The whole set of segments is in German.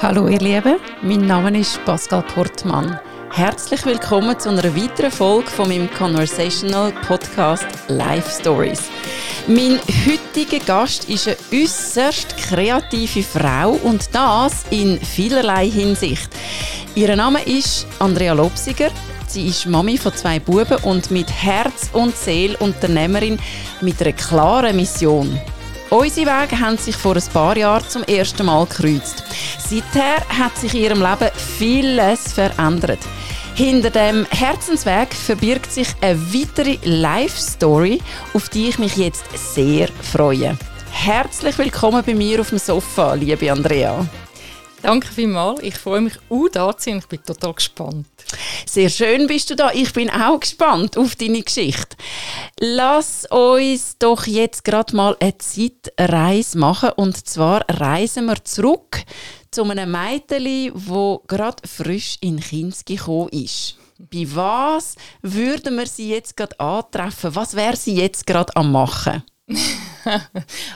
Hallo ihr Lieben, mein Name ist Pascal Portmann. Herzlich willkommen zu einer weiteren Folge von meinem Conversational Podcast Life Stories. Mein heutiger Gast ist eine äußerst kreative Frau und das in vielerlei Hinsicht. Ihr Name ist Andrea Lobsiger. Sie ist Mami von zwei Buben und mit Herz und Seele Unternehmerin mit einer klaren Mission. Unsere Wege haben sich vor ein paar Jahren zum ersten Mal gekreuzt. Seither hat sich in ihrem Leben vieles verändert. Hinter dem Herzensweg verbirgt sich eine weitere Life-Story, auf die ich mich jetzt sehr freue. Herzlich willkommen bei mir auf dem Sofa, liebe Andrea. Danke vielmals. Ich freue mich auch da zu sein. Ich bin total gespannt. Sehr schön bist du da. Ich bin auch gespannt auf deine Geschichte. Lass uns doch jetzt gerade mal eine Zeitreise machen. Und zwar reisen wir zurück zu einem Mädchen, wo gerade frisch in Kinski gekommen ist. Bei was würden wir sie jetzt gerade antreffen? Was wäre sie jetzt gerade am machen?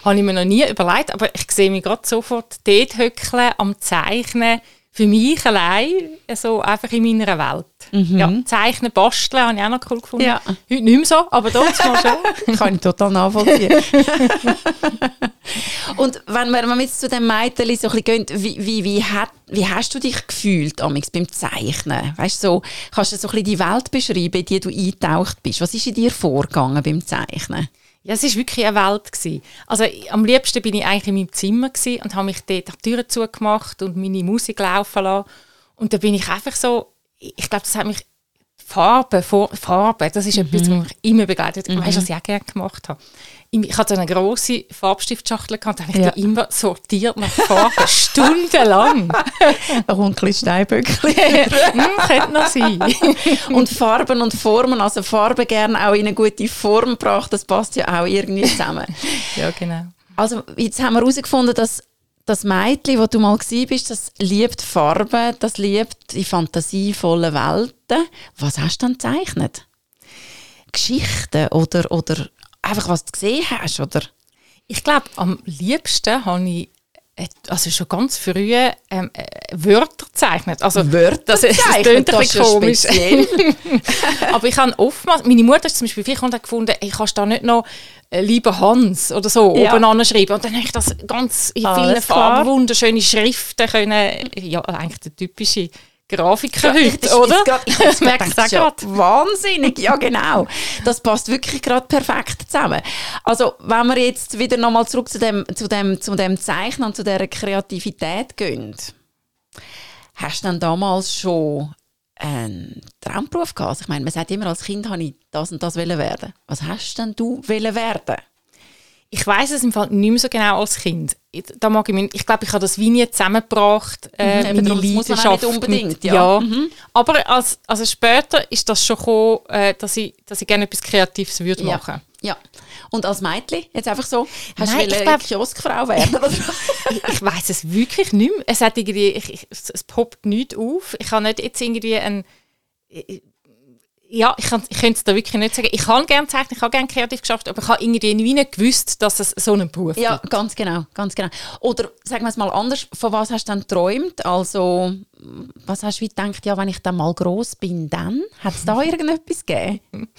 Habe ich mir noch nie überlegt, aber ich sehe mich gerade sofort dort hückeln, am Zeichnen, für mich allein, so einfach in meiner Welt. Mhm. Ja, Zeichnen, Basteln habe ich auch noch cool gefunden. Ja. Heute nicht mehr so, aber dort mal schon. Kann ich total nachvollziehen. Und wenn wir, wenn wir jetzt zu dem Mädchen so ein bisschen gehen, wie, wie, wie, hat, wie hast du dich gefühlt amix beim Zeichnen? Weißt, so, kannst du so ein bisschen die Welt beschreiben, in die du eingetaucht bist? Was ist in dir vorgegangen beim Zeichnen? Ja, es war wirklich eine Welt. Gewesen. Also am liebsten bin ich eigentlich in meinem Zimmer und habe mich dort die Türen zugemacht und meine Musik laufen lassen. Und da bin ich einfach so, ich glaube, das hat mich Farbe, Farbe, das ist mhm. etwas, was mich immer begleitet. Mhm. Weißt du, was ich auch gerne gemacht habe? Ich hatte eine große Farbstiftschachtel gehabt, da habe ich ja. die immer sortiert nach Farben, stundenlang. Ein Onkel Steinböckchen. hm, könnte noch sein. und Farben und Formen, also Farben gerne auch in eine gute Form gebracht, das passt ja auch irgendwie zusammen. ja, genau. Also jetzt haben wir herausgefunden, dass das Mädchen, wo du mal bist, das liebt Farben, das liebt die fantasievollen Welten. Was hast du dann gezeichnet? Geschichten oder, oder einfach, was du gesehen hast, oder? Ich glaube, am liebsten habe ich also schon ganz früh ähm, äh, Wörter gezeichnet. Also Wörter das, das klingt ein bisschen komisch. Aber ich habe oftmals, meine Mutter ist zum Beispiel viel gefunden, ich kannst da nicht noch äh, «Lieber Hans» oder so ja. oben anschreiben. Und dann habe ich das ganz in vielen Farben, wunderschöne Schriften können, ja eigentlich der typische Grafiker ja, heute, oder? Grad, ich das merke ja wahnsinnig, ja genau. Das passt wirklich gerade perfekt zusammen. Also wenn wir jetzt wieder nochmal zurück zu dem, zu, dem, zu dem Zeichnen und zu dieser Kreativität gehen, hast du dann damals schon einen Traumberuf gehabt? Also ich meine, man sagt immer, als Kind habe ich das und das werden. Was hast denn du werden? Ich weiß es im Fall nicht mehr so genau als Kind. Da mag ich, ich glaube, ich habe das wie nie zusammengebracht, äh, mhm, meine Leidenschaft. Nicht unbedingt, ja. ja. Mhm. Aber als, also später ist das schon gekommen, äh, dass, ich, dass ich gerne etwas Kreatives würde ja. machen. Ja. Und als Mädchen, jetzt einfach so, hast Nein, du glaub, Kioskfrau werden? ich, ich weiß es wirklich nicht mehr. Es, hat irgendwie, ich, es poppt nichts auf. Ich habe nicht jetzt irgendwie ein ja, ich, kann, ich könnte es da wirklich nicht sagen. Ich kann gerne zeichnen, ich habe gerne kreativ geschafft, aber ich habe irgendwie nicht gewusst, dass es so einen Beruf ja, gibt. Ja, ganz genau, ganz genau. Oder sagen wir es mal anders, von was hast du dann geträumt? Also, was hast du gedacht, ja, wenn ich dann mal groß bin, dann? Hat es da irgendetwas gegeben?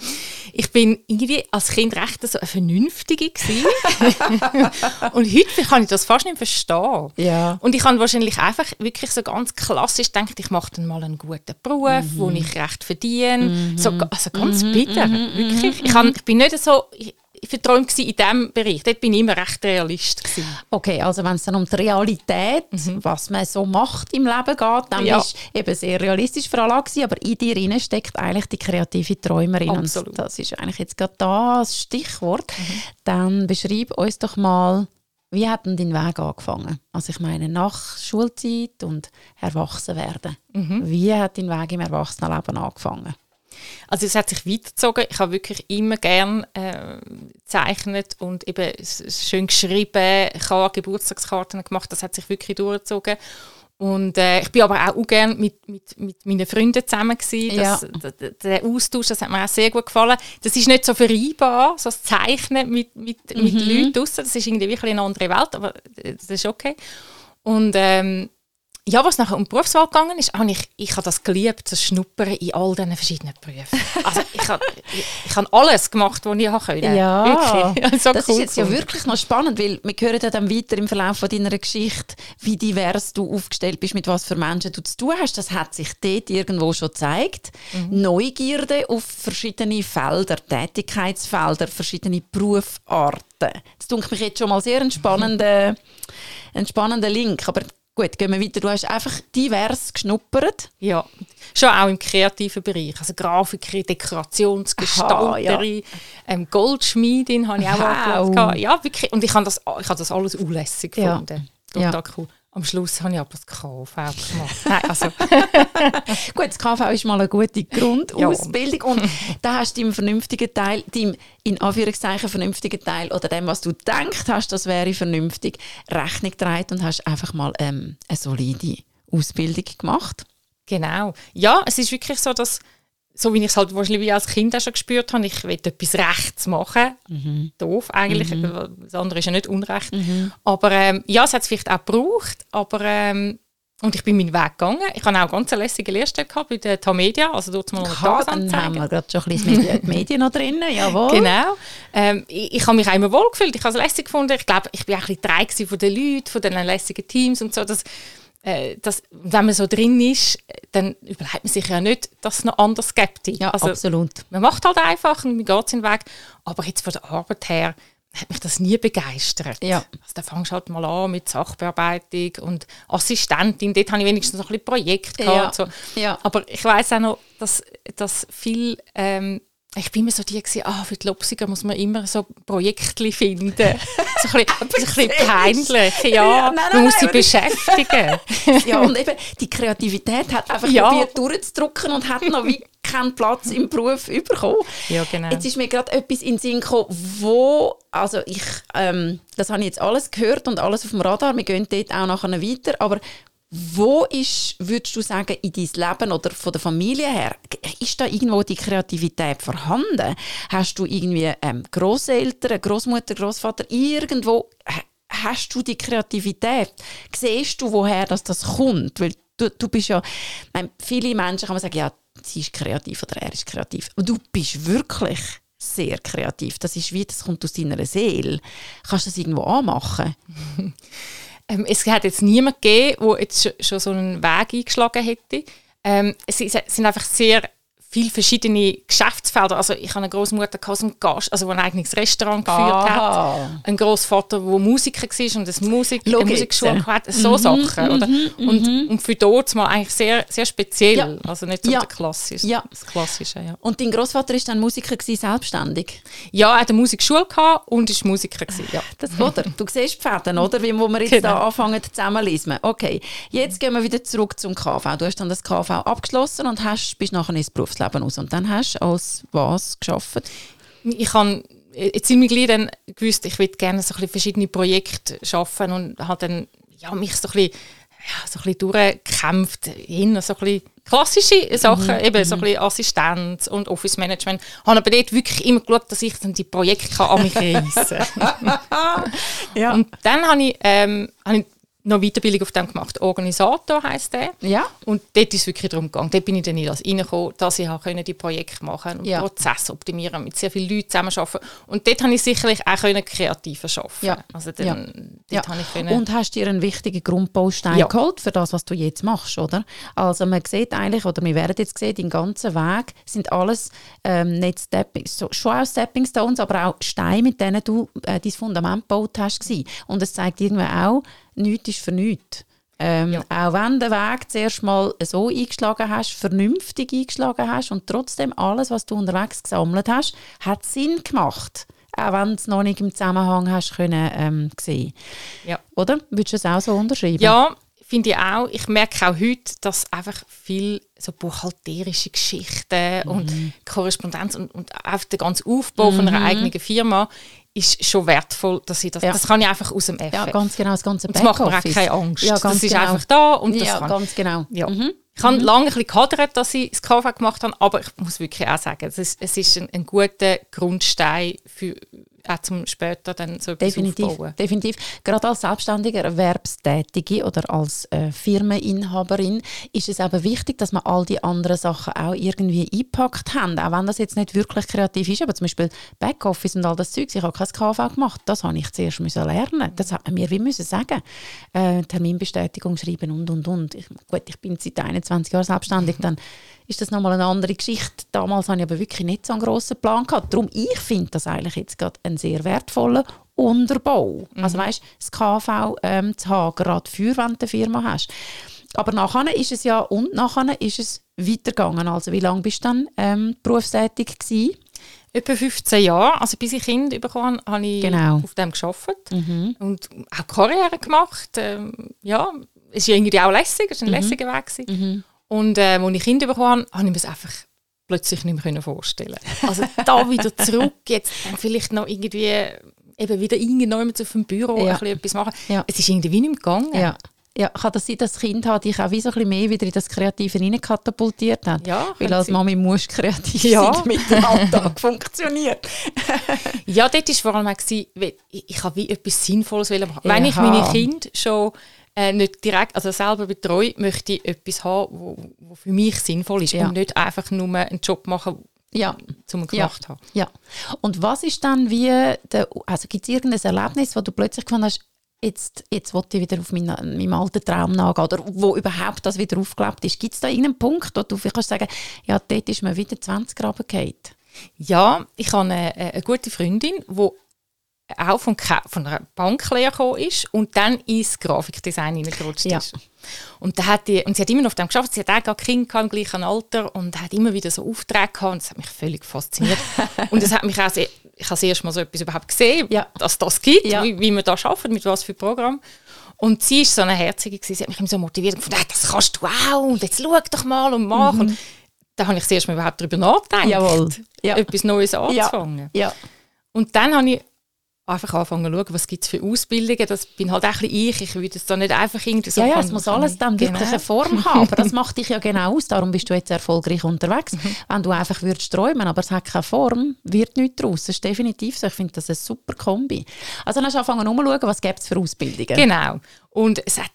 Ich bin irgendwie als Kind recht so eine Vernünftige Und heute kann ich das fast nicht verstehen. Ja. Und ich habe wahrscheinlich einfach wirklich so ganz klassisch gedacht, ich mache dann mal einen guten Beruf, mhm. wo ich recht verdiene. Mhm. So, also ganz mhm. bitter, mhm. wirklich. Ich, kann, ich bin nicht so... Ich, verträumt in diesem Bereich. Dort bin ich immer recht Realist. Gewesen. Okay, also wenn es dann um die Realität, mhm. was man so macht im Leben geht, dann ja. ist eben sehr realistisch für gewesen, aber in dir steckt eigentlich die kreative Träumerin. Absolut. Und das ist eigentlich jetzt gerade das Stichwort. Mhm. Dann beschreib uns doch mal, wie hat denn dein Weg angefangen? Also ich meine, nach Schulzeit und Erwachsenwerden. Mhm. Wie hat dein Weg im Erwachsenenleben angefangen? Also es hat sich weitergezogen. Ich habe wirklich immer gern äh, gezeichnet und eben schön geschrieben. Geburtstagskarten gemacht. Das hat sich wirklich durchgezogen. Und äh, ich bin aber auch, gerne mit, mit, mit meinen Freunden zusammen gewesen. Das, ja. Der Austausch, das hat mir auch sehr gut gefallen. Das ist nicht so vereinbar, so das Zeichnen mit, mit, mhm. mit Leuten draussen. Das ist irgendwie wirklich eine andere Welt, aber das ist okay. Und ähm, ja, was nachher um die Berufswahl gegangen ist, habe ich, ich habe das geliebt, das Schnuppern in all diesen verschiedenen Berufen. Also ich habe, ich, ich habe alles gemacht, was ich können. Ja, wirklich. So das cool ist jetzt ja gefunden. wirklich noch spannend, weil wir hören ja dann weiter im Verlauf von deiner Geschichte, wie divers du aufgestellt bist, mit was für Menschen du zu tun hast. Das hat sich dort irgendwo schon gezeigt. Mhm. Neugierde auf verschiedene Felder, Tätigkeitsfelder, verschiedene Berufsarten. Das tut mich jetzt schon mal sehr ein spannender, ein spannender Link. Aber gut, gehen wir weiter. Du hast einfach divers geschnuppert. Ja, schon auch im kreativen Bereich. Also Grafikerin, Dekorationsgestalterin, ähm, Goldschmiedin habe ich auch Wow. angeschaut. gehabt. Ja, wirklich. Und ich habe das, ich habe das alles unlässig Ja. gefunden. Total Ja. cool. Am Schluss habe ich aber das KV gemacht. Nein, also, Gut, das KV ist mal eine gute Grundausbildung und da hast du deinem vernünftigen Teil, deinem in Anführungszeichen vernünftigen Teil oder dem, was du denkst hast, das wäre vernünftig, Rechnung getragen und hast einfach mal ähm, eine solide Ausbildung gemacht. genau. Ja, es ist wirklich so, dass so wie ich es halt wahrscheinlich als Kind auch schon gespürt habe, ich will etwas Rechts machen. Doof eigentlich, das andere ist ja nicht Unrecht. Aber ähm, ja, es hat es vielleicht auch gebraucht, aber ähm, und ich bin meinen Weg gegangen. Ich habe auch ganz eine lässige Lehrstelle gehabt bei der Tamedia, also dort mal eine Ja, dann haben wir gerade schon ein bisschen Medi- die Medien noch drin, jawohl. Genau. Ähm, ich, ich habe mich auch immer wohl gefühlt. Ich habe es lässig gefunden. Ich glaube, ich bin auch ein bisschen drei von den Leuten, von den lässigen Teams und so. Dass, äh, dass, wenn man so drin ist, dann überlegt man sich ja nicht, dass es noch anders gibt. Ja, also, absolut. man macht halt einfach und man geht seinen Weg. Aber jetzt von der Arbeit her hat mich das nie begeistert. Ja. Also, da fängst du halt mal an mit Sachbearbeitung und Assistentin. Dort habe ich wenigstens noch ein bisschen Projekt Ja. gehabt. So. Ja. Aber ich weiß auch noch, dass, dass viel... Ähm, ich bin immer so die, gewesen, ah, für die Lopsiger muss man immer so Projekte finden. so ein bisschen, so ein bisschen peinlich. Ja, Ja, nein, nein, man muss sie beschäftigen. ja, und eben die Kreativität hat einfach Ja. probiert durchzudrücken und hat noch wie keinen Platz im Beruf bekommen. Ja, genau. Jetzt ist mir gerade etwas in den Sinn gekommen, wo, also ich, ähm, das habe ich jetzt alles gehört und alles auf dem Radar, wir gehen dort auch nachher weiter, aber wo ist, würdest du sagen, in dein Leben oder von der Familie her, ist da irgendwo die Kreativität vorhanden? Hast du irgendwie ähm, Großeltern, Großmutter, Großvater, irgendwo ha- hast du die Kreativität? Siehst du, woher das, das kommt? Weil du, du bist ja, meine, viele Menschen kann man sagen, ja, sie ist kreativ oder er ist kreativ. Aber du bist wirklich sehr kreativ. Das ist wie, das kommt aus deiner Seele. Kannst du das irgendwo anmachen? Ähm, es hat jetzt niemanden gegeben, der jetzt schon, so einen Weg eingeschlagen hätte. Ähm, ist- es sind einfach sehr viele verschiedene Geschäftsfelder. Also ich habe eine Großmutter so einen Gast, also die ein eigenes Restaurant geführt Aha. hat. Ein Großvater, der Musiker war und eine, Musik, eine. Musikschule hatte. So Sachen. Oder? Und, und für dort mal eigentlich sehr, sehr speziell. Ja. Also nicht so Ja. der Klassische, Ja. das Klassische. Ja. Und dein Großvater ist dann Musiker gewesen, selbstständig. ja, er hatte eine Musikschule gehabt und ist Musiker. Gewesen, ja. Das, oder? Du siehst die Fäden, oder? Wie wo wir jetzt Genau. da anfangen zusammenlesen. Okay, jetzt gehen wir wieder zurück zum KV. Du hast dann das KV abgeschlossen und hast, bist nachher ins Berufsleben raus. Und dann hast du als was geschafft? ich habe jetzt ziemlich gleich dann gewusst, ich würde gerne so ein bisschen verschiedene Projekte schaffen und habe dann ja, mich so ein bisschen, ja, so ein bisschen durchgekämpft in so ein bisschen klassische Sachen, eben so ein bisschen Assistenz und Office Management. Habe aber dort wirklich immer geschaut, dass ich dann die Projekte kann an mich reissen Ja. Und dann habe ich, ähm, habe ich noch Weiterbildung auf dem gemacht. Organisator heisst der. Ja. Und dort ist es wirklich darum gegangen. Dort bin ich dann in das reingekommen, dass ich auch die Projekte machen und Ja. Prozesse optimieren, mit sehr vielen Leuten zusammenarbeiten. Und dort habe ich sicherlich auch können kreativer arbeiten. Ja. Also dann, Ja. dort Ja. habe ich können, Und hast dir einen wichtigen Grundbaustein Ja. geholt für das, was du jetzt machst, oder? Also man sieht eigentlich, oder wir werden jetzt sehen, dein ganzen Weg sind alles ähm, nicht Stepping, so, schon auch Stepping Stones, aber auch Steine, mit denen du äh, dein Fundament gebaut hast. Gewesen. Und es zeigt irgendwie auch, nichts ist für nichts. Ähm, Ja. Auch wenn du den Weg zuerst mal so eingeschlagen hast, vernünftig eingeschlagen hast und trotzdem alles, was du unterwegs gesammelt hast, hat Sinn gemacht. Auch wenn du es noch nicht im Zusammenhang hast können, ähm, sehen. ja. Oder? Würdest du es auch so unterschreiben? Ja, finde ich auch. Ich merke auch heute, dass einfach viel so buchhalterische Geschichten Mhm. und Korrespondenz und, und auch der ganze Aufbau von einer eigenen Firma ist schon wertvoll, dass ich das, Ja. das kann ich einfach aus dem FF. Ja, ganz genau, das ganze und das macht mir auch Backoffice. keine Angst. Ja, ganz das ist genau. einfach da und das Ja, kann ganz genau. Ja. Ich habe lange ein bisschen gehadert, dass ich das KV gemacht habe, aber ich muss wirklich auch sagen, es ist, es ist ein, ein guter Grundstein für, auch zum später dann so etwas definitiv, aufbauen. Definitiv. Gerade als selbstständige Erwerbstätige oder als äh, Firmeninhaberin ist es eben wichtig, dass man all die anderen Sachen auch irgendwie eingepackt haben, auch wenn das jetzt nicht wirklich kreativ ist, aber zum Beispiel Backoffice und all das Zeug, ich habe kein KV gemacht, das habe ich zuerst müssen lernen. Das hat man mir wie müssen sagen. Äh, Terminbestätigung schreiben und und und. Ich, gut, ich bin seit 21 Jahren selbstständig, dann ist das nochmal eine andere Geschichte. Damals hatte ich aber wirklich nicht so einen grossen Plan gehabt. Darum, ich finde das eigentlich jetzt gerade ein sehr wertvoller Unterbau. Mhm. Also weißt, das KV ähm, zu haben, gerade für, wenn du eine Firma hast. Aber nachher ist es ja, und nachher ist es weitergegangen. Also wie lange bist du dann ähm, berufstätig gewesen? Etwa 15 Jahre. Also bis ich Kind bekommen habe, habe ich genau. auf dem gearbeitet mhm. und auch Karriere gemacht. Ähm, ja, es ist irgendwie auch lässig, es war ein mhm. lässiger Weg. Mhm. Und äh, als ich Kinder bekommen habe, habe ich mir es einfach plötzlich nicht mehr vorstellen Also da wieder zurück, jetzt vielleicht noch irgendwie eben wieder irgendjemand auf dem Büro ja. ein etwas machen. Ja. Es ist irgendwie nicht mehr gegangen. Ja. Ja, kann das sein, dass das Kind hat dich auch wie so ein bisschen mehr wieder in das Kreative katapultiert hat? Ja, Weil als Mami musst kreativ ja. sein, damit der Alltag funktioniert. ja, dort war vor allem auch, ich, ich habe wie etwas Sinnvolles machen. Wenn ich meine Kinder schon äh, nicht direkt, also selber betreue, möchte ich etwas haben, wo, wo für mich sinnvoll ist ja. und nicht einfach nur einen Job machen, ja. zum gemacht ja. haben. Ja. Und was ist dann wie, der, also gibt es irgendein Erlebnis, wo du plötzlich gefunden hast, jetzt, jetzt wollte ich wieder auf meinen, meinem alten Traum nachgehen oder wo überhaupt das wieder aufgelebt ist. Gibt es da irgendeinen Punkt, wo du kannst sagen, ja, dort ist mir wieder 20 Gramm gefallen? Ja, ich habe eine, eine gute Freundin, die auch von, von einer Banklehre gekommen ist und dann ins Grafikdesign hineingerutscht ja. ist. Und, da hat die, und sie hat immer noch auf dem geschafft. Sie hat auch Kinder im gleichen Alter und hat immer wieder so Aufträge gehabt. Und das hat mich völlig fasziniert. und es hat mich auch sehr, ich habe erst mal so etwas überhaupt gesehen, ja. dass das gibt, ja. wie, wie man da arbeitet, mit was für Programm. Und sie ist so eine Herzige gewesen. Sie hat mich immer so motiviert und gefunden, das kannst du auch und jetzt schau doch mal und mach. Mhm. Und da habe ich zuerst mal überhaupt darüber nachgedacht, Jawohl. Ja. etwas Neues anzufangen. Ja. Und dann habe ich einfach anfangen zu schauen, was gibt es für Ausbildungen. Das bin halt auch ein ich. Ich würde es da nicht einfach irgendwie so... Ja, ja, es muss alles dann wirklich genau. eine Form haben. Aber das macht dich ja genau aus. Darum bist du jetzt erfolgreich unterwegs. Wenn du einfach würdest träumen, aber es hat keine Form, wird nichts daraus. Das ist definitiv so. Ich finde das eine super Kombi. Also dann hast du angefangen umzuschauen, was gibt es für Ausbildungen. Genau. Und es hat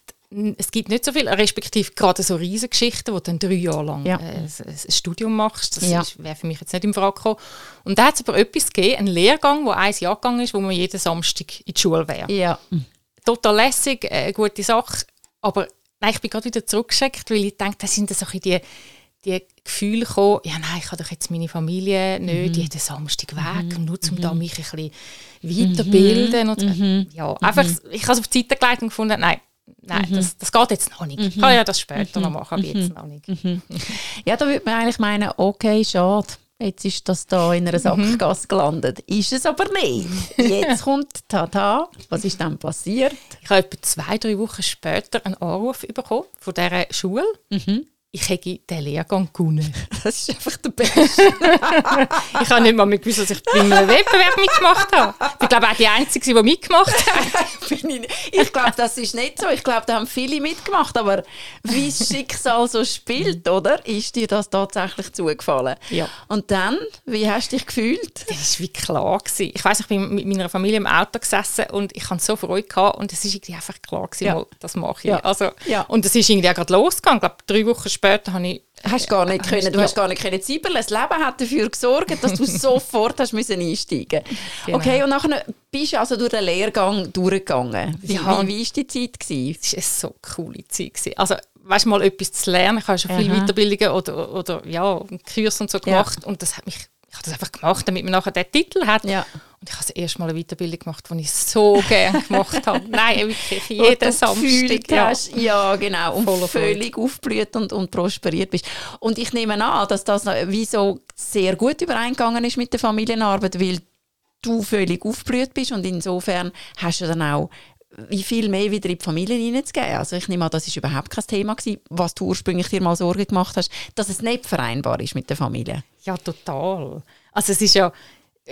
es gibt nicht so viel, respektive gerade so Riesengeschichten, wo du dann drei Jahre lang ja. äh, ein, Studium machst. Das ja. wäre für mich jetzt nicht im Frage gekommen. Und da hat es aber etwas gegeben, einen Lehrgang, der ein Jahr gegangen ist, wo man jeden Samstag in die Schule wäre. Ja. Total lässig, äh, eine gute Sache. Aber nein, ich bin gerade wieder zurückgeschickt, weil ich denke, das sind so die, die Gefühle gekommen, ja nein, ich habe doch jetzt meine Familie nicht mhm. jeden Samstag weg, mhm. nur um mhm. da mich ein bisschen weiterbilden. Mhm. Und, äh, ja, einfach, mhm. ich habe es auf die Seite gelegt und gefunden, nein, nein, mhm. das, das geht jetzt noch nicht. Ich kann ja das später noch machen, aber jetzt noch nicht. Ja, da würde man eigentlich meinen, okay, schade. Jetzt ist das da in einer Sackgasse gelandet. Ist es aber nicht. Jetzt kommt Tata. Was ist dann passiert? Ich habe etwa zwei, drei Wochen später einen Anruf bekommen von dieser Schule. Mhm ich hätte den Lehrgang gewonnen. Das ist einfach der Beste. ich habe nicht mal gewusst, dass ich bei einem Wettbewerb mitgemacht habe. Ich glaube auch die Einzige, die mitgemacht hat. ich glaube, das ist nicht so. Ich glaube, da haben viele mitgemacht. Aber wie das Schicksal so spielt, oder? Ist dir das tatsächlich zugefallen? Ja. Und dann, wie hast du dich gefühlt? Das war wie klar. Gewesen. Ich weiß, ich bin mit meiner Familie im Auto gesessen und ich hatte so Freude gehabt und es war einfach klar, gewesen, ja. das mache ich. Ja. Also, ja. Und es ist irgendwie auch gerade losgegangen. Ich glaube, drei Wochen später habe ich Hast gar nicht können, du hast gar nicht können zibbeln. Das Leben hat dafür gesorgt, dass du sofort hast müssen einsteigen genau. Okay, und nachher bist du also durch den Lehrgang durchgegangen. Wie, ja. wie, wie war die Zeit? Gewesen? Das war eine so coole Zeit. Gewesen. Also, weißt du, mal etwas zu lernen. Ich habe schon viele Weiterbildungen oder, oder ja, Kurs und so gemacht. Ja. Und das hat mich ich habe das einfach gemacht, damit man nachher den Titel hat. Ja. Und ich habe das erste Mal eine Weiterbildung gemacht, die ich so gerne gemacht habe. Nein, wirklich, jeden Samstag. Ja. ja, genau. Und Voll völlig aufblüht und, und prosperiert bist. Und ich nehme an, dass das wie so sehr gut übereingegangen ist mit der Familienarbeit, weil du völlig aufblüht bist und insofern hast du dann auch wie viel mehr wieder in die Familie hineinzugeben. Also ich nehme an, das war überhaupt kein Thema gewesen, was du ursprünglich dir mal Sorge gemacht hast, dass es nicht vereinbar ist mit der Familie. Ja, total. Also es ist ja,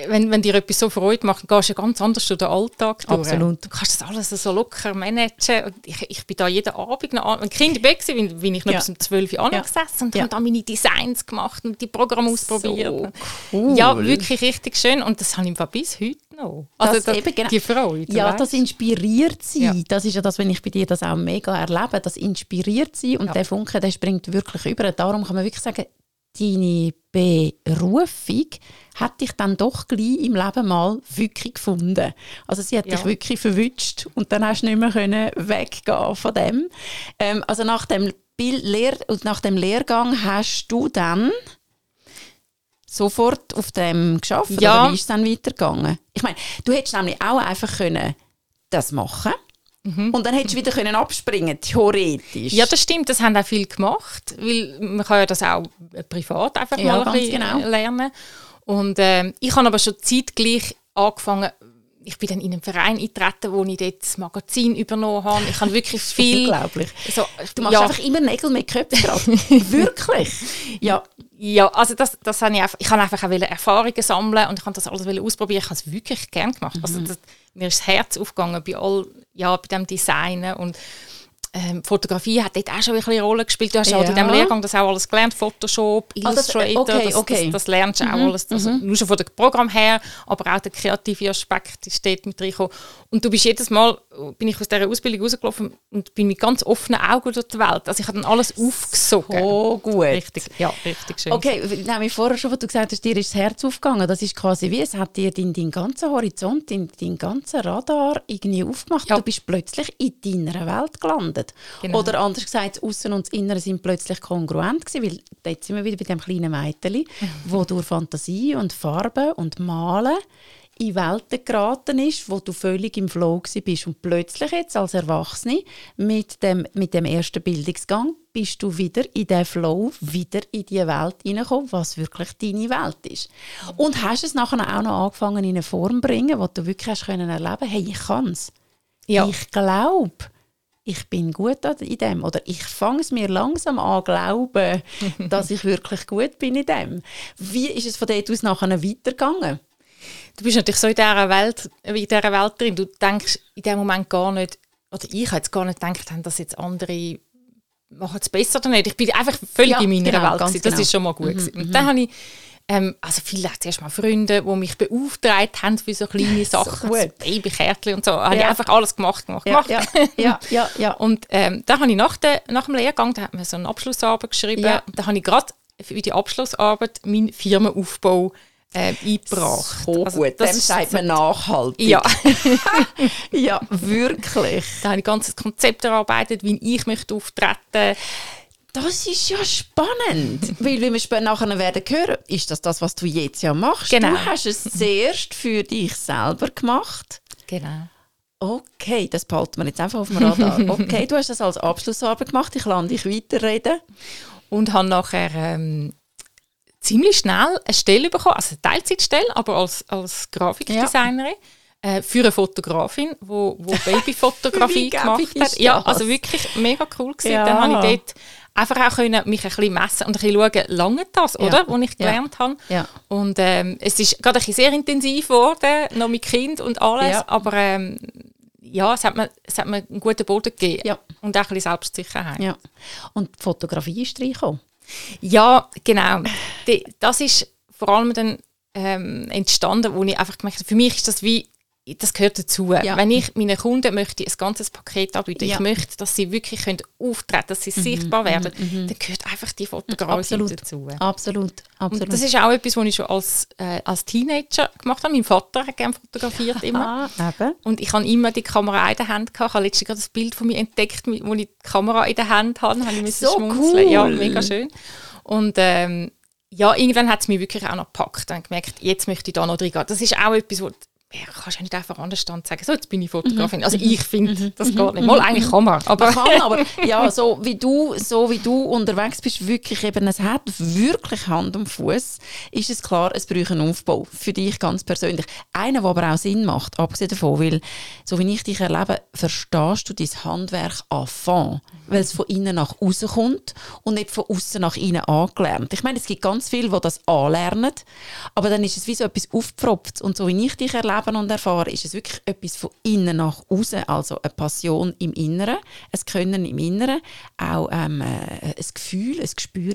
wenn, wenn dir etwas so Freude macht, gehst du ja ganz anders durch den Alltag durch. Absolut. Du kannst das alles so locker managen. Und ich, ich bin da jeden Abend noch, wenn Kinder Bett war, bin, ich noch Ja. bis um 12 Uhr Ja. angesessen und Ja. habe da meine Designs gemacht und die Programme ausprobiert. So cool. Ja, wirklich richtig schön. Und das habe ich bis heute noch. Also Das eben genau. die Freude. Ja, weisst? das inspiriert sie. Ja. Das ist ja das, wenn ich bei dir das auch mega erlebe. Das inspiriert sie und Ja. der Funke, der springt wirklich über. Darum kann man wirklich sagen, deine Berufung hat dich dann doch gleich im Leben mal wirklich gefunden. Also sie hat Ja. dich wirklich verwünscht und dann hast du nicht mehr können weggehen von dem. Ähm, also nach dem, Lehr und nach dem Lehrgang hast du dann sofort auf dem geschafft Ja. oder wie ist es dann weitergegangen? Ich meine, du hättest nämlich auch einfach können das machen und dann hättest du wieder können abspringen theoretisch. Mhm. Ja, das stimmt, das haben auch viele gemacht, weil man kann ja das auch privat einfach Ja, mal ein genau. lernen. Und ähm, ich habe aber schon zeitgleich angefangen, ich bin dann in einen Verein eingetreten, wo ich dort das Magazin übernommen habe. Ich habe wirklich viel... Unglaublich. So, Du machst ja, einfach immer Nägel mit Köpfen gerade. Wirklich. Ja. Ja, also das, das habe ich einfach, ich habe einfach auch Erfahrungen sammeln und ich habe das alles ausprobieren. Ich habe es wirklich gern gemacht. Also das, mir ist das Herz aufgegangen bei all, ja, bei dem Designen und ähm, Fotografie hat dort auch schon ein bisschen eine Rolle gespielt. Du hast ja. Ja. in diesem Lehrgang das auch alles gelernt, Photoshop, Ah, das- Illustrator, okay, das, okay. Das, das lernst du auch alles. Also, Nur schon von dem Programm her, aber auch der kreative Aspekt ist dort mit reingekommen. Und du bist jedes Mal, bin ich aus dieser Ausbildung rausgelaufen und bin mit ganz offenen Augen durch die Welt. Also ich habe dann alles aufgesogen. Oh, gut. Richtig, ja, richtig schön. Okay, nämlich vorher schon, was du gesagt hast, dir ist das Herz aufgegangen. Das ist quasi wie, es hat dir deinen dein ganzen Horizont, deinen dein ganzen Radar irgendwie aufgemacht. Ja. Du bist plötzlich in deiner Welt gelandet. Genau. Oder anders gesagt, das Aussen und das Innere sind plötzlich kongruent gewesen, weil dort sind wir wieder bei dem kleinen Mädchen, wo durch Fantasie und Farben und Malen in Welten geraten ist, wo du völlig im Flow bist und plötzlich jetzt als Erwachsene mit dem, mit dem ersten Bildungsgang bist du wieder in den Flow, wieder in die Welt hineingekommen, was wirklich deine Welt ist. Und hast es nachher auch noch angefangen in eine Form zu bringen, wo du wirklich hast können erleben, hey, ich kann es. Ja. Ich glaube, ich bin gut in dem. Oder ich fange es mir langsam an glauben, dass ich wirklich gut bin in dem. Wie ist es von dort aus nachher weitergegangen? du bist natürlich so in dieser Welt, in dieser Welt drin. Du denkst in dem Moment gar nicht, oder ich habe jetzt gar nicht gedacht, haben das jetzt andere machen es besser oder nicht. Ich bin einfach völlig Ja, in meiner genau, Welt. Das genau. ist schon mal gut. gewesen. Und dann habe ich ähm, also viele zuerst mal Freunde, die mich beauftragt haben für so kleine Sachen, so Babykärtchen und so. Habe ich Ja. einfach alles gemacht, gemacht, Ja, gemacht. ja, ja, ja, ja. Und ähm, da habe ich nach, der, nach dem Lehrgang, da hat man so eine Abschlussarbeit geschrieben, Ja. da habe ich gerade für die Abschlussarbeit meinen Firmenaufbau äh, eingebracht. So Also gut, das dem sagt man nachhaltig. Ja, ja, wirklich. da habe ich ein ganzes Konzept erarbeitet, wie ich möchte auftreten Das ist ja spannend, weil wie wir später nachher werden hören, ist das das, was du jetzt ja machst. Genau. Du hast es zuerst für dich selber gemacht. Genau. Okay, das behalten wir jetzt einfach auf dem Radar. Okay, du hast das als Abschlussarbeit gemacht. Ich lasse dich weiterreden. Und habe nachher ähm, ziemlich schnell eine Stelle bekommen, also eine Teilzeitstelle, aber als, als Grafikdesignerin. Äh, für eine Fotografin, die wo, wo Babyfotografie gemacht hat. ist Ja, also wirklich mega cool gewesen. Ja. Dann habe ich dort einfach auch können mich ein bisschen messen und ein bisschen schauen, lange das, oder, was ich Ja. gelernt habe. Ja. Und ähm, es ist gerade ein bisschen sehr intensiv geworden, noch mit Kind und alles, Ja. aber ähm, ja, es hat, mir, es hat mir einen guten Boden gegeben Ja. und auch ein bisschen Selbstsicherheit. ja. Und die Fotografie ist reingekommen. Ja, genau. Die, das ist vor allem dann ähm, entstanden, wo ich einfach gemerkt habe, für mich ist das wie, das gehört dazu. Ja. Wenn ich meinen Kunden möchte ein ganzes Paket anbieten, Ja. ich möchte, dass sie wirklich können auftreten dass sie sichtbar werden, dann gehört einfach die Fotografie dazu. Absolut. Absolut. Und das ist auch etwas, was ich schon als, äh, als Teenager gemacht habe. Mein Vater hat gerne fotografiert immer. Und ich habe immer die Kamera in der Hand gehabt. Ich habe letztens gerade ein Bild von mir entdeckt, wo ich die Kamera in der Hand habe. habe ich So schmunzeln. Ja, cool. mega schön. Und ähm, ja, irgendwann hat es mich wirklich auch noch gepackt. Dann gemerkt, jetzt möchte ich da noch reingehen. Das ist auch etwas, wo ja, kannst ja nicht einfach anstehen und sagen, so, jetzt bin ich Fotografin. Also ich finde, das geht nicht. Mal, eigentlich kann man. Aber, man kann, aber ja, so wie du, so wie du unterwegs bist, wirklich eben, es hat wirklich Hand und Fuß, ist es klar, es braucht einen Aufbau. Für dich ganz persönlich. Einer, der aber auch Sinn macht, abgesehen davon, weil, so wie ich dich erlebe, verstehst du dein Handwerk anfangen, weil es von innen nach außen kommt und nicht von außen nach innen angelernt. Ich meine, es gibt ganz viele, die das anlernen, aber dann ist es wie so etwas aufgepfropft. Und so wie ich dich erlebe, erleben und erfahren, ist es wirklich etwas von innen nach außen, also eine Passion im Inneren, ein Können im Inneren, auch ähm, äh, ein Gefühl, ein Gespür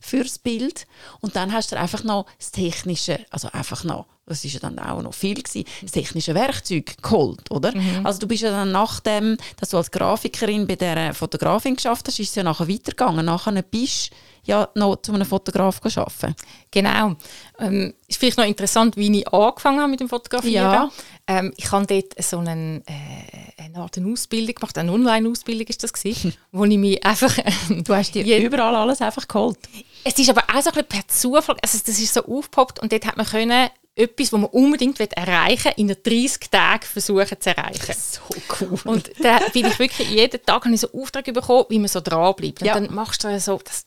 fürs Bild. Und dann hast du einfach noch das Technische, also einfach noch, das ist ja dann auch noch viel gewesen, das technische Werkzeug geholt, oder? Mhm. Also du bist ja dann nachdem, dass du als Grafikerin bei der Fotografin geschafft hast, ist es ja nachher weitergegangen. Nachher bist ja noch zu einem Fotograf arbeiten. Genau. Ähm, ist vielleicht noch interessant, wie ich angefangen habe mit dem Fotografieren. Ja. Ähm, ich habe dort so einen, äh, eine Art Ausbildung gemacht, eine Online-Ausbildung ist das gewesen, wo ich mich einfach... du hast dir überall alles einfach geholt. Es ist aber auch so ein bisschen per Zufall, also das ist so aufgepoppt und dort hat man können etwas, was man unbedingt erreichen will, in 30 Tagen versuchen zu erreichen. So cool. Und da bin ich wirklich, jeden Tag habe ich so Aufträge bekommen, wie man so dranbleibt. Und ja. dann machst du so, das,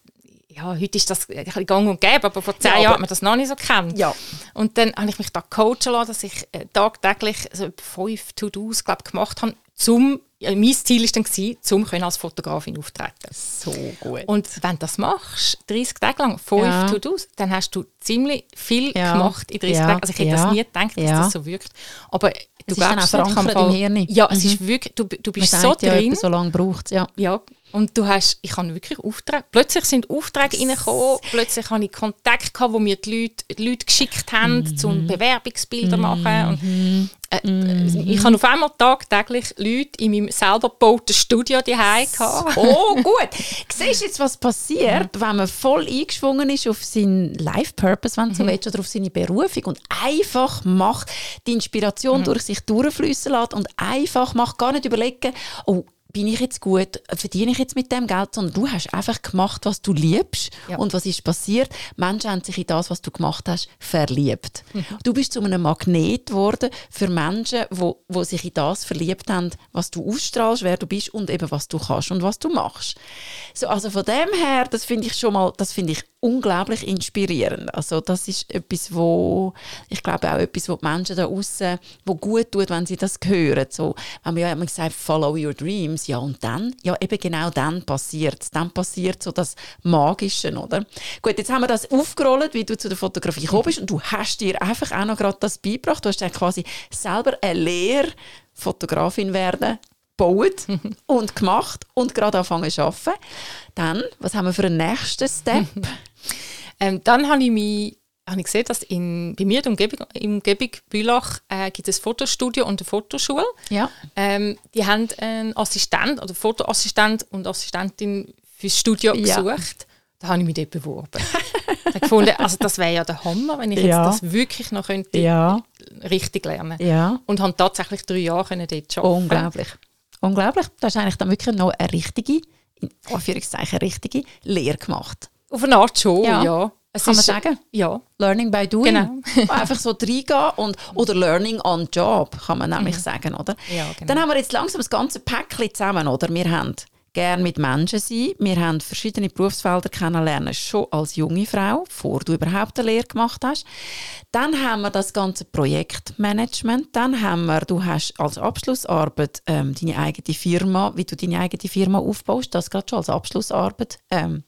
ja, heute ist das ein bisschen gang und gäbe, aber vor zehn ja, Jahren hat man das noch nicht so kennt. Ja. Und dann habe ich mich da coachen lassen, dass ich äh, tagtäglich so fünf To-Dos gemacht habe, zum ja, mein Ziel war dann, gewesen, um als Fotografin auftreten So gut. Und wenn du das machst, 30 Tage lang, fünf ja. To-Dos, dann hast du ziemlich viel ja. gemacht in 30 ja. Tagen. Also ich hätte das nie gedacht, dass das so wirkt. Aber du es ist dann auch im Hirn. Ja, es ist mhm. wirklich, du, du bist Man so drin. so lange braucht ja. ja. Und du hast, ich habe wirklich Aufträge, plötzlich sind Aufträge reingekommen, plötzlich habe ich Kontakt gehabt, wo mir die Leute, die Leute geschickt haben, mm -hmm. um Bewerbungsbilder zu mm -hmm. machen. Und, äh, mm Ich habe auf einmal tagtäglich Leute in meinem selber gebauten Studio daheim gehabt. Oh, gut. Siehst du jetzt, was passiert, wenn man voll eingeschwungen ist auf seinen Life-Purpose, wenn du so mhm. willst, oder auf seine Berufung und einfach macht, die Inspiration mhm. durch sich durchfließen lässt und einfach macht, gar nicht überlegen, oh, bin ich jetzt gut, verdiene ich jetzt mit dem Geld, sondern du hast einfach gemacht, was du liebst. Ja. Und was ist passiert? Menschen haben sich in das, was du gemacht hast, verliebt. Mhm. Du bist zu einem Magnet geworden für Menschen, wo, wo sich in das verliebt haben, was du ausstrahlst, wer du bist und eben was du kannst und was du machst. So, also von dem her, das finde ich schon mal, das finde ich unglaublich inspirierend. Also das ist etwas, wo ich glaube auch etwas, wo die Menschen da außen, wo gut tut, wenn sie das hören. So, wenn man ja immer gesagt, follow your dreams, ja und dann, ja eben genau dann passiert Dann passiert so das Magische, oder? Gut, jetzt haben wir das aufgerollt, wie du zu der Fotografie gekommen bist und du hast dir einfach auch noch gerade das beigebracht. Du hast ja quasi selber eine Lehre Fotografin werden gebaut und gemacht und gerade angefangen zu arbeiten. Dann, was haben wir für einen nächsten Step? ähm, dann habe ich mich habe ich gesehen, dass in, bei mir in Umgebung, Umgebung Bülach äh, gibt es ein Fotostudio und eine Fotoschule. Ja. Ähm, die haben einen Assistent oder Fotoassistent und Assistentin fürs Studio ja. gesucht. Da habe ich mich dort beworben. ich gefunden, also das wäre ja der Hammer, wenn ich ja. jetzt das wirklich noch könnte ja. richtig lernen. Ja. Und habe tatsächlich drei Jahre dort arbeiten. Unglaublich. Unglaublich. Du hast eigentlich dann wirklich noch eine richtige, in Anführungszeichen richtige, Lehre gemacht. Auf eine Art schon, ja. ja. Es Kann man sagen? Ja. Learning by doing. Genau. Einfach so reingehen und, oder Learning on Job, kann man nämlich mhm. sagen, oder? Ja, genau. Dann haben wir jetzt langsam das ganze Päckchen zusammen, oder? Wir haben gerne mit Menschen sein. Wir haben verschiedene Berufsfelder kennenlernen, schon als junge Frau, bevor du überhaupt eine Lehre gemacht hast. Dann haben wir das ganze Projektmanagement. Dann haben wir, du hast als Abschlussarbeit ähm, deine eigene Firma, wie du deine eigene Firma aufbaust, das gerade schon als Abschlussarbeit ähm,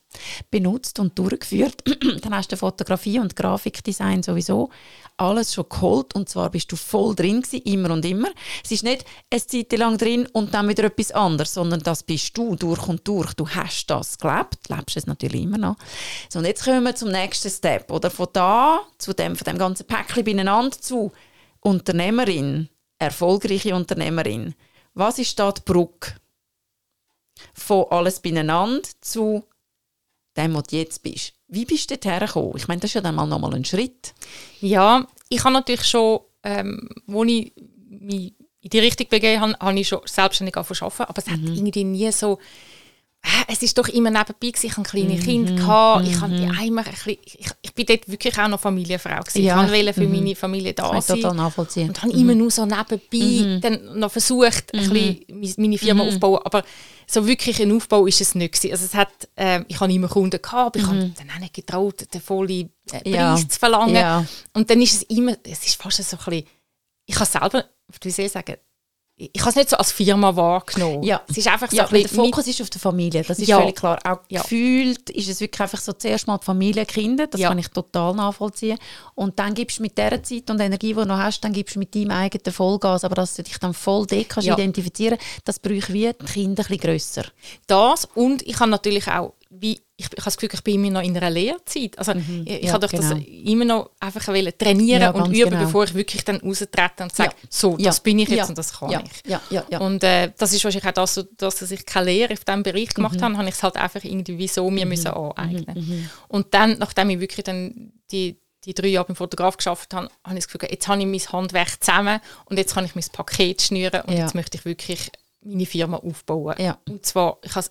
benutzt und durchgeführt. dann hast du Fotografie und Grafikdesign sowieso alles schon geholt und zwar bist du voll drin gewesen, immer und immer. Es ist nicht eine Zeit lang drin und dann wieder etwas anderes, sondern das bist du durch und durch. Du hast das gelebt, lebst es natürlich immer noch. So, und jetzt kommen wir zum nächsten Step, oder? Von da zu dem, von dem ganzen Päckchen beieinander zu Unternehmerin, erfolgreiche Unternehmerin. Was ist da die Brücke? Von alles beieinander zu dem, wo du jetzt bist. Wie bist du dorthin gekommen? Ich meine, das ist ja dann mal nochmal ein Schritt. Ja, ich habe natürlich schon, ähm, wo ich mich in die Richtung begeben habe, habe ich schon selbstständig angefangen aber es mhm. hat irgendwie nie so, es ist doch immer nebenbei gewesen. ich hatte kleine Mhm. Kinder, gehabt. ich, habe einmal ein bisschen, ich, ich bin dort wirklich auch noch Familienfrau gewesen. Ja. ich wollte für meine Familie da ich sein. total nachvollziehen. Und habe immer nur so nebenbei dann noch versucht, ein bisschen meine Firma aufzubauen. Aber so wirklich ein Aufbau ist es nicht gewesen. Also es hat, ähm, ich habe immer Kunden gehabt, aber ich habe dann auch nicht getraut, den vollen äh, Preis Ja. zu verlangen. Ja. Und dann ist es immer, es ist fast so ein bisschen, ich kann selber, wie soll ich sagen, ich habe es nicht so als Firma wahrgenommen. Ja. Es ist einfach so Ja, ein der Fokus ist auf der Familie, das ist Ja. völlig klar. Auch Ja. gefühlt ist es wirklich einfach so zuerst mal die Familie, Kinder, das Ja. kann ich total nachvollziehen. Und dann gibst du mit der Zeit und Energie, die du noch hast, dann gibst du mit deinem eigenen Vollgas, aber dass du dich dann voll dort kannst Ja. identifizieren das braucht wie die Kinder ein bisschen grösser. das und ich habe natürlich auch, wie, ich, ich habe das Gefühl, ich bin immer noch in einer Lehrzeit. Also ich, ich Ja, habe doch das genau. immer noch einfach trainieren Ja, und üben, genau. bevor ich wirklich dann raustrete und sage, Ja. so, das bin ich jetzt und das kann ich. Und äh, das ist wahrscheinlich auch das, so- dass ich keine Lehre auf diesem Bereich gemacht habe, habe ich es halt einfach irgendwie wie so mir müssen aneignen. Und dann, nachdem ich wirklich dann die, die drei Jahre beim Fotograf geschafft habe, habe ich das Gefühl, jetzt habe ich mein Handwerk zusammen und jetzt kann ich mein Paket schnüren und jetzt möchte ich wirklich meine Firma aufbauen. Und zwar, ich has,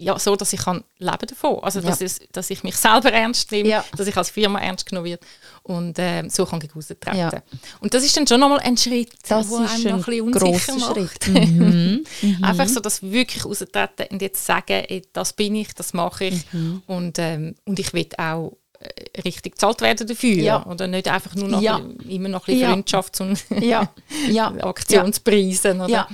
ja, so, dass ich kann leben davon. Also, dass, Ja. es, dass ich mich selber ernst nehme, Ja. dass ich als Firma ernst genommen wird und ähm, so kann ich raustreten. Ja. Und das ist dann schon nochmal ein Schritt, das wo einem ein noch ein bisschen unsicher macht. Schritt. Mhm. Einfach so das wirklich raustreten und jetzt sagen, ey, das bin ich, das mache ich Mhm. und, ähm, und ich will auch äh, richtig gezahlt werden dafür. Ja. Oder nicht einfach nur noch Ja. ein immer noch ein bisschen. Freundschafts- und Aktionspreisen. Oder?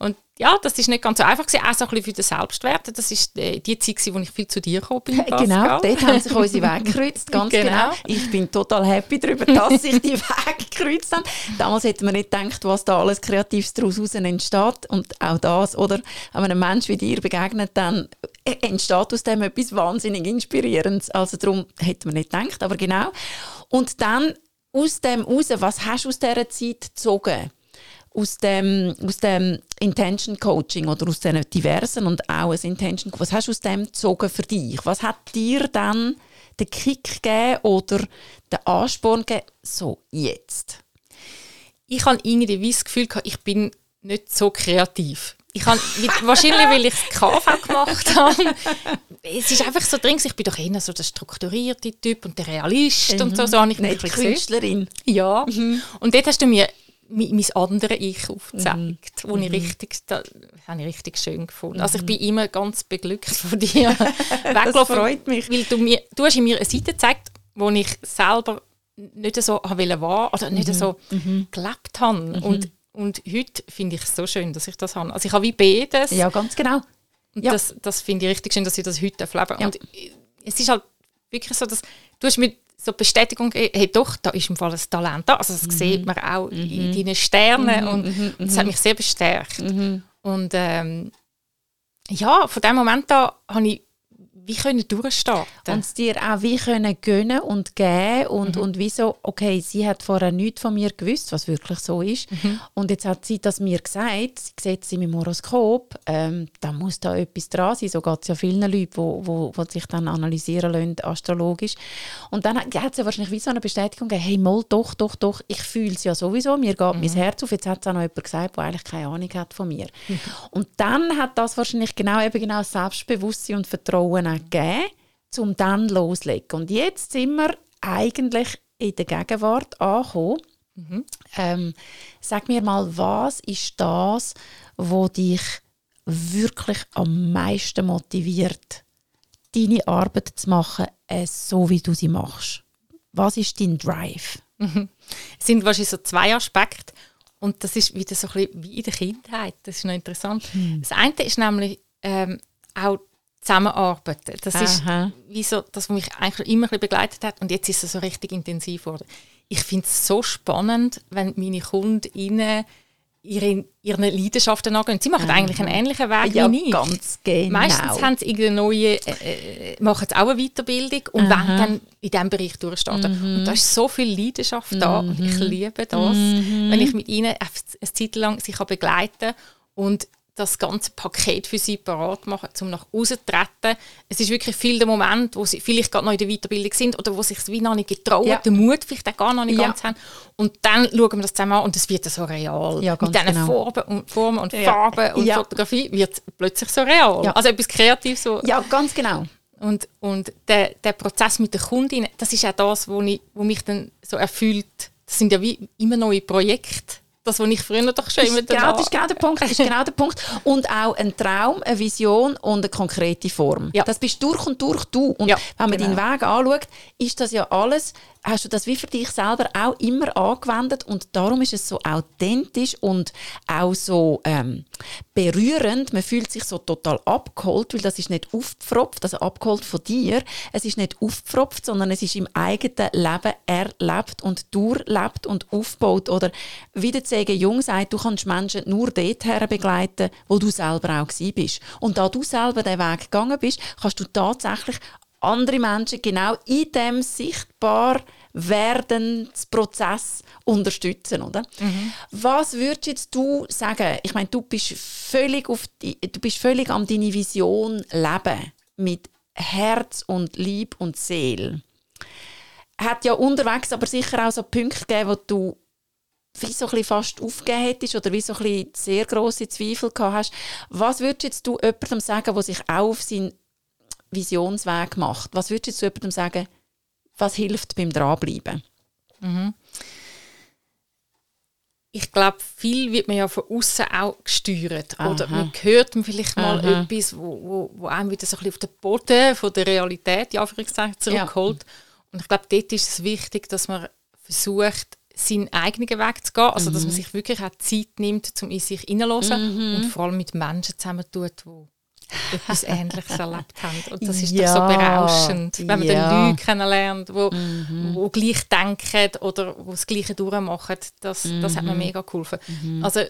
Und ja, das ist nicht ganz so einfach gewesen, auch so ein bisschen für den Selbstwert. Das ist äh, die Zeit, gewesen, wo ich viel zu dir gekommen bin, Pascal. Genau, dort haben sich unsere Wege gekreuzt, ganz genau. Genau. Ich bin total happy darüber, dass sich die Wege gekreuzt haben. Damals hätte man nicht gedacht, was da alles Kreatives daraus raus entsteht. Und auch das, oder? Wenn man einem Menschen wie dir begegnet, dann entsteht aus dem etwas wahnsinnig Inspirierendes. Also darum hätte man nicht gedacht, aber genau. Und dann aus dem raus, was hast du aus dieser Zeit gezogen? Aus dem, aus dem Intention Coaching oder aus diesen diversen und auch ein Intention Was hast du aus dem gezogen für dich? Was hat dir dann den Kick gegeben oder den Ansporn gegeben, so jetzt? ich habe irgendwie wie das Gefühl gehabt, ich bin nicht so kreativ. Ich habe, wahrscheinlich, weil ich das KV gemacht habe. Es ist einfach so drin, gewesen, ich bin doch eher so der strukturierte Typ und der Realist und so. so habe ich Nicht. Künstlerin. Ja. Und dort hast du mir mi- mein anderes Ich aufgezeigt, Mhm. wo ich richtig, das habe ich richtig schön gefunden. Also ich bin immer ganz beglückt von dir weggelaufen. freut mich. Weil du, mir, du hast mir eine Seite gezeigt, wo ich selber nicht so wollte wahr oder nicht so gelebt habe. Und, und heute finde ich es so schön, dass ich das habe. Also ich habe wie beides. Ja, ganz genau. Und Ja. das, das finde ich richtig schön, dass ich das heute darf. Ja. Und es ist halt wirklich so, dass du hast mir so Bestätigung gegeben, hey doch, da ist im Fall ein Talent da. Also das Mhm. sieht man auch in deinen Sternen und das hat mich sehr bestärkt. Mhm. Und ähm, ja, von dem Moment an habe ich wie können durchstarten. Und es dir auch wie können gönnen und geben und, und wieso, okay, sie hat vorher nichts von mir gewusst, was wirklich so ist. Und jetzt hat sie das mir gesagt, sie sieht es in meinem Horoskop, ähm, da muss da etwas dran sein, so geht es ja vielen Leuten, die wo, wo, wo sich dann analysieren lassen, astrologisch. Und dann hat, sie wahrscheinlich wie so eine Bestätigung gegeben, hey, mal, doch, doch, doch, ich fühle es ja sowieso, mir geht mein Herz auf, jetzt hat es auch noch jemand gesagt, der eigentlich keine Ahnung hat von mir. Und dann hat das wahrscheinlich genau, eben genau Selbstbewusstsein und Vertrauen auch gegeben, um dann loszulegen. Und jetzt sind wir eigentlich in der Gegenwart angekommen. Ähm, sag mir mal, was ist das, wo dich wirklich am meisten motiviert, deine Arbeit zu machen, äh, so wie du sie machst? Was ist dein Drive? Es sind wahrscheinlich so zwei Aspekte. Und das ist wieder so ein bisschen wie in der Kindheit. Das ist noch interessant. Das eine ist nämlich ähm, auch Zusammenarbeiten. Das ist Aha. wie so, das, was mich eigentlich immer ein bisschen begleitet hat. Und jetzt ist es so richtig intensiv geworden. Ich finde es so spannend, wenn meine KundInnen ihre, ihren Leidenschaften angehen. Sie machen eigentlich einen ähnlichen Weg Ja, wie ich. ganz genau. Meistens haben sie irgendeine neue, äh, äh, machen sie auch eine Weiterbildung und wollen dann in diesem Bereich durchstarten. Und da ist so viel Leidenschaft da und ich liebe das, wenn ich mit ihnen eine Zeit lang sie kann begleiten und das ganze Paket für sie parat machen, um nach außen zu treten. Es ist wirklich viel der Moment, wo sie vielleicht gerade noch in der Weiterbildung sind oder wo sie sich wie noch nicht getrauen, ja. den Mut vielleicht auch gar noch nicht ja. ganz haben. Und dann schauen wir das zusammen an und es wird so real. Ja, Mit diesen genau. Formen und, Formen und Farben und Fotografie wird es plötzlich so real. Also etwas Kreatives. So. Ja, ganz genau. Und, und der, der Prozess mit der Kundin, das ist auch das, wo, ich, wo mich dann so erfüllt. Das sind ja wie immer neue Projekte das, was ich früher doch schon immer genau, Das ist genau der Punkt. ist genau der Punkt. Und auch ein Traum, eine Vision und eine konkrete Form. Ja. Das bist durch und durch du. Und ja, wenn man genau. deinen Weg anschaut, ist das ja alles hast du das wie für dich selber auch immer angewendet und darum ist es so authentisch und auch so ähm, berührend. Man fühlt sich so total abgeholt, weil das ist nicht aufgepfropft, also abgeholt von dir. Es ist nicht aufgepfropft, sondern es ist im eigenen Leben erlebt und durchlebt und aufgebaut. Oder wie der Zege Jung sagt, du kannst Menschen nur dorthin begleiten, wo du selber auch bist. Und da du selber den Weg gegangen bist, kannst du tatsächlich andere Menschen genau in dem sichtbar Werdensprozess unterstützen, oder? Mhm. Was würdest du sagen? Ich meine, du bist völlig auf die, du bist völlig am deine Vision leben mit Herz und Lieb und Seele. Hat ja unterwegs aber sicher auch so Punkte gegeben, wo du wie so ein fast aufgegeben hättest oder wie so ein sehr große Zweifel gehabt hast. Was würdest du jemandem sagen, der sich auch auf seinen Visionsweg macht? Was würdest du jemandem sagen, was hilft beim Dranbleiben? Mhm. Ich glaube, viel wird man ja von außen auch gesteuert. Aha. Oder man hört vielleicht mal Aha. etwas, wo, wo, wo einem wieder so ein bisschen auf den Boden von der Realität ja, zurückholt. Ja. Und ich glaube, dort ist es wichtig, dass man versucht, seinen eigenen Weg zu gehen. Also, dass man mhm. sich wirklich auch Zeit nimmt, um in sich hineinzulassen mhm. und vor allem mit Menschen zusammentut, die etwas Ähnliches erlebt haben. Und das ist ja, doch so berauschend, wenn man ja. dann Leute kennenlernt, die mhm. wo gleich denken oder wo das Gleiche durchmachen. Das, mhm. das hat mir mhm. mega geholfen. Mhm. Also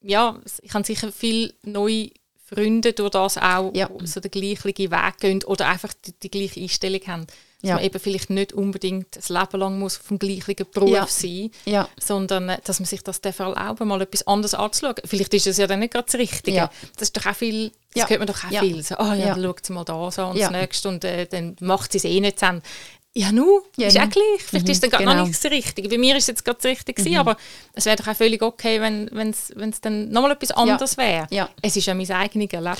ja, ich habe sicher viele neue Freunde durch das auch ja. so den gleichen Weg gehen oder einfach die, die gleiche Einstellung haben. Dass ja. man eben vielleicht nicht unbedingt ein Leben lang muss vom gleichen Beruf ja. sein ja. sondern äh, dass man sich das erlauben mal etwas anderes anzuschauen. Vielleicht ist es ja dann nicht gerade das Richtige. Das ist doch auch viel, das hört man doch auch viel. So, oh ja, dann schaut sie mal da so und das nächste und äh, dann macht sie es eh nicht zusammen. Ja, nu, ja, ist auch gleich. Vielleicht mhm, ist es dann genau. noch nicht das Richtige. Bei mir ist es jetzt gerade das Richtige, mhm. aber es wäre doch auch völlig okay, wenn es dann nochmal etwas anderes wäre. Es ist ja mein eigenes Leben.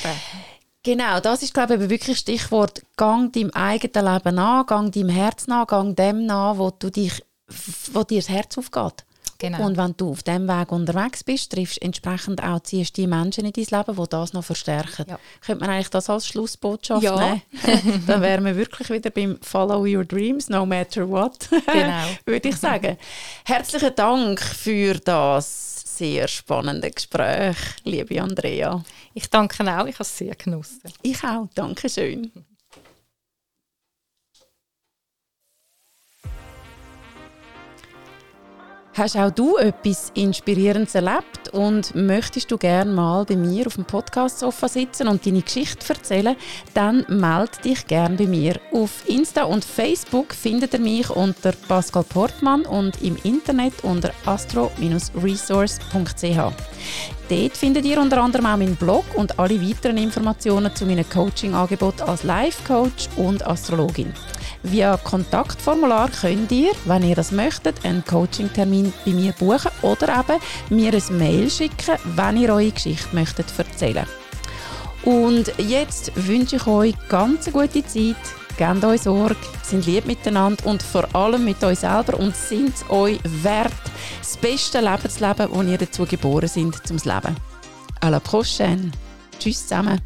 Genau, das ist glaube ich wirklich Stichwort Gang deinem eigenen Leben an, gang deinem Herz nach, gang dem nach, wo du dich, wo dir das Herz aufgeht. Genau. Und wenn du auf dem Weg unterwegs bist, triffst entsprechend auch ziehst die Menschen in dein Leben, die das noch verstärken. Ja. Könnte man eigentlich das als Schlussbotschaft ja. nehmen? Dann wären wir wirklich wieder beim Follow Your Dreams, no matter what. Genau. Würde ich sagen. Herzlichen Dank für das sehr spannende Gespräch, liebe Andrea. Ich danke auch, ich habe es sehr genossen. Ich auch, danke schön. Hast auch du etwas Inspirierendes erlebt und möchtest du gerne mal bei mir auf dem Podcast-Sofa sitzen und deine Geschichte erzählen, dann melde dich gerne bei mir. Auf Insta und Facebook findet ihr mich unter Pascal Portmann und im Internet unter astro-resource.ch. Dort findet ihr unter anderem auch meinen Blog und alle weiteren Informationen zu meinem Coaching-Angebot als Life-Coach und Astrologin. Via Kontaktformular könnt ihr, wenn ihr das möchtet, einen Coaching-Termin bei mir buchen oder eben mir ein Mail schicken, wenn ihr eure Geschichte möchtet erzählen Und jetzt wünsche ich euch ganz eine gute Zeit, gebt euch Sorge, sind lieb miteinander und vor allem mit euch selber und sind euch wert, das beste Lebensleben, das ihr dazu geboren sind, zum Leben. À la prochaine. Tschüss zusammen.